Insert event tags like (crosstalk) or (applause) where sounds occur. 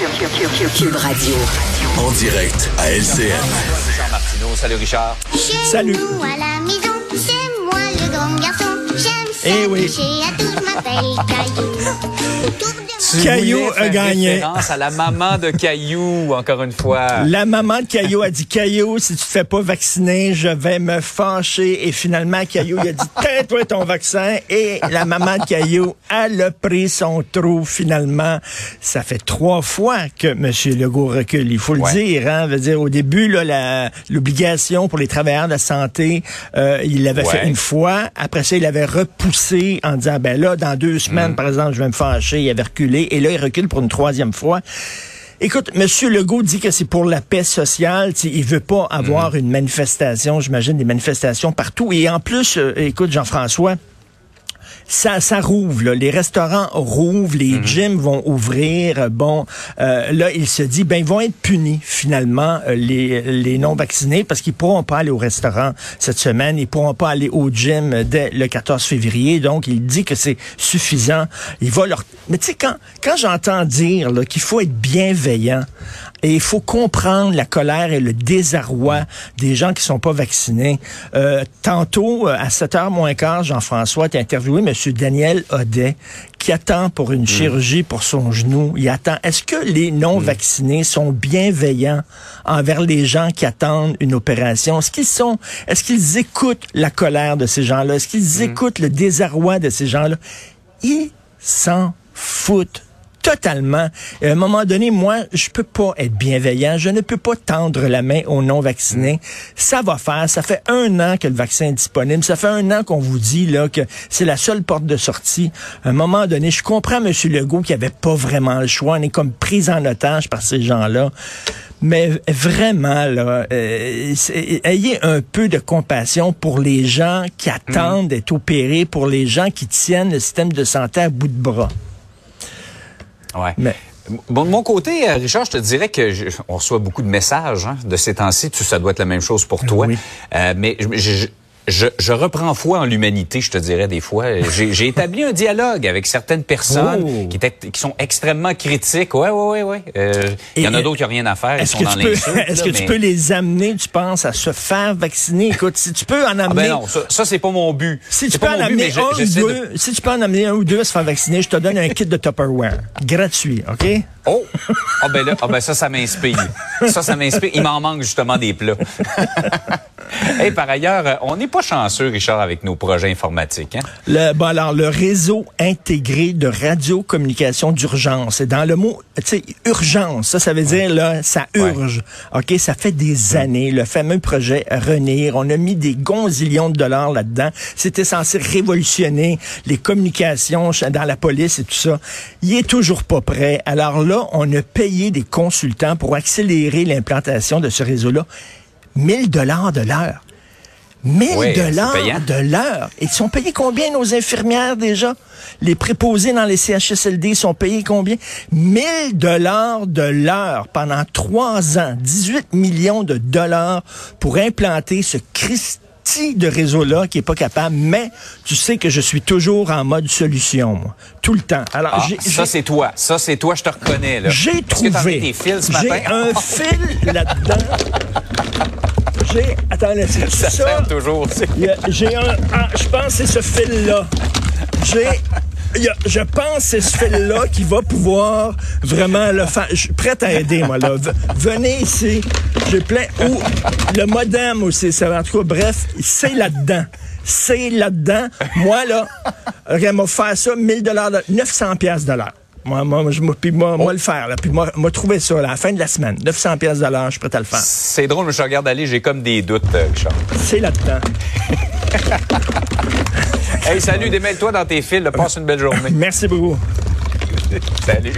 Cube Radio. En direct à LCN. Richard Martineau. Salut Richard. Salut. Nous à la maison, c'est moi le grand garçon. J'aime ça Eh oui. à tout, je m'appelle Caillou. Autour de Caillou a gagné. référence à la maman de Caillou, encore une fois. La maman de Caillou a dit Caillou, si tu te fais pas vacciner, je vais me fâcher. Et finalement, Caillou il a dit Tais-toi ton vaccin. Et la maman de Caillou, elle a pris son trou finalement. Ça fait trois fois que M. Legault recule. Il faut le dire. Hein? Veut dire, au début, l'obligation pour les travailleurs de la santé, euh, il l'avait Ouais. fait une fois. Après ça, il avait repoussé en disant ben là, dans deux Mm. semaines, par exemple, je vais me fâcher. Il avait reculé. Et là, il recule pour une troisième fois. Écoute, M. Legault dit que c'est pour la paix sociale. Tu sais, il veut pas avoir une manifestation, j'imagine des manifestations partout. Et en plus, euh, écoute, Jean-François, ça, ça rouvre. Là. Les restaurants rouvrent, les gyms vont ouvrir. Bon, euh, là, il se dit, ben, ils vont être punis finalement euh, les, les non vaccinés parce qu'ils pourront pas aller au restaurant cette semaine, ils pourront pas aller au gym dès le 14 février. Donc, il dit que c'est suffisant. Il va leur. Mais tu sais, quand quand j'entends dire qu'il faut être bienveillant et il faut comprendre la colère et le désarroi des gens qui sont pas vaccinés. Euh, tantôt, euh, à 7h moins quart, Jean-François, tu interviewé M. Daniel Audet, qui attend pour une chirurgie pour son genou. Il attend. Est-ce que les non-vaccinés sont bienveillants envers les gens qui attendent une opération? Est-ce qu'ils sont, est-ce qu'ils écoutent la colère de ces gens-là? Est-ce qu'ils écoutent le désarroi de ces gens-là? Ils s'en foutent totalement. Et à un moment donné, moi, je peux pas être bienveillant. Je ne peux pas tendre la main aux non-vaccinés. Ça va faire. Ça fait un an que le vaccin est disponible. Ça fait un an qu'on vous dit là que c'est la seule porte de sortie. À un moment donné, je comprends M. Legault qui avait pas vraiment le choix. On est comme pris en otage par ces gens-là. Mais vraiment, là, euh, ayez un peu de compassion pour les gens qui attendent d'être opérés, pour les gens qui tiennent le système de santé à bout de bras. Ouais. Mais- Bon, de mon côté, euh, Richard, je te dirais que je- on reçoit beaucoup de messages hein, de ces temps-ci. Tu, ça doit être la même chose pour toi. Oui. Euh, mais je, je- je, je reprends foi en l'humanité, je te dirais des fois. J'ai établi un dialogue avec certaines personnes Oh. qui, étaient, qui sont extrêmement critiques. Ouais, ouais, ouais, ouais. Euh, Il y en a Et- d'autres qui n'ont rien à faire. Ils Est-ce sont que, dans tu peux, l'insulte. est-ce là, que tu mais- peux les amener, tu penses, à se faire vacciner? Écoute, si tu peux en Ah amener... ben non, ça, ça c'est pas mon but. Si tu peux en but, amener je- un ou de- deux, si tu peux en amener un ou deux à se faire vacciner, je te donne un kit de Tupperware. Gratuit, OK? Oh! Ah ben là, ah ben ça, ça m'inspire. Ça, ça m'inspire. Il m'en manque justement des plats. (laughs) (laughs) Et par ailleurs, on n'est pas chanceux, Richard, avec nos projets informatiques. Hein? Le, bon, alors, le réseau intégré de radiocommunication d'urgence. Dans le mot, tu sais, urgence, ça, ça veut dire, là, ça urge. OK? Ça fait des années, le fameux projet Renir. On a mis des gonzillions de dollars là-dedans. C'était censé révolutionner les communications dans la police et tout ça. Il est toujours pas prêt. Alors là, on a payé des consultants pour accélérer l'implantation de ce réseau-là. 1000 dollars de l'heure. 1000 Ouais, c'est dollars de l'heure. Ils sont payés combien nos infirmières déjà? Les préposés dans les CHSLD sont payés combien? 1000 dollars de l'heure pendant trois ans. 18 millions de dollars pour implanter ce Christi de réseau-là qui est pas capable. Mais tu sais que je suis toujours en mode solution, moi. Tout le temps. Alors, Ah, j'ai- ça, c'est toi. Ça, c'est toi, je te reconnais. là. j'ai trouvé. J'ai un (laughs) fil là-dedans. J'ai. Attends, là, c'est Ça ça? sert toujours. J'ai un. je pense que c'est ce fil-là. J'ai. je pense que c'est ce fil-là qui va pouvoir vraiment le faire. Je suis prêt à aider, moi, là. Venez ici. J'ai plein. Ou le modem aussi. ça va- En tout cas, bref, c'est là-dedans. C'est là-dedans. Moi, là, regarde, m'a faire ça, 1000 dollars, 900 pièces de l'heure. Moi, moi, je, moi, puis moi, moi, le faire, là. Puis moi, moi, trouver ça, là, à la fin de la semaine. 900 pièces de l'heure, je suis prêt à le faire. C'est drôle, mais je regarde aller, j'ai comme des doutes, euh, Richard. C'est là-dedans. (laughs) Hey, salut, démêle-toi dans tes fils. là. Passe une belle journée. (laughs) Merci beaucoup. Salut.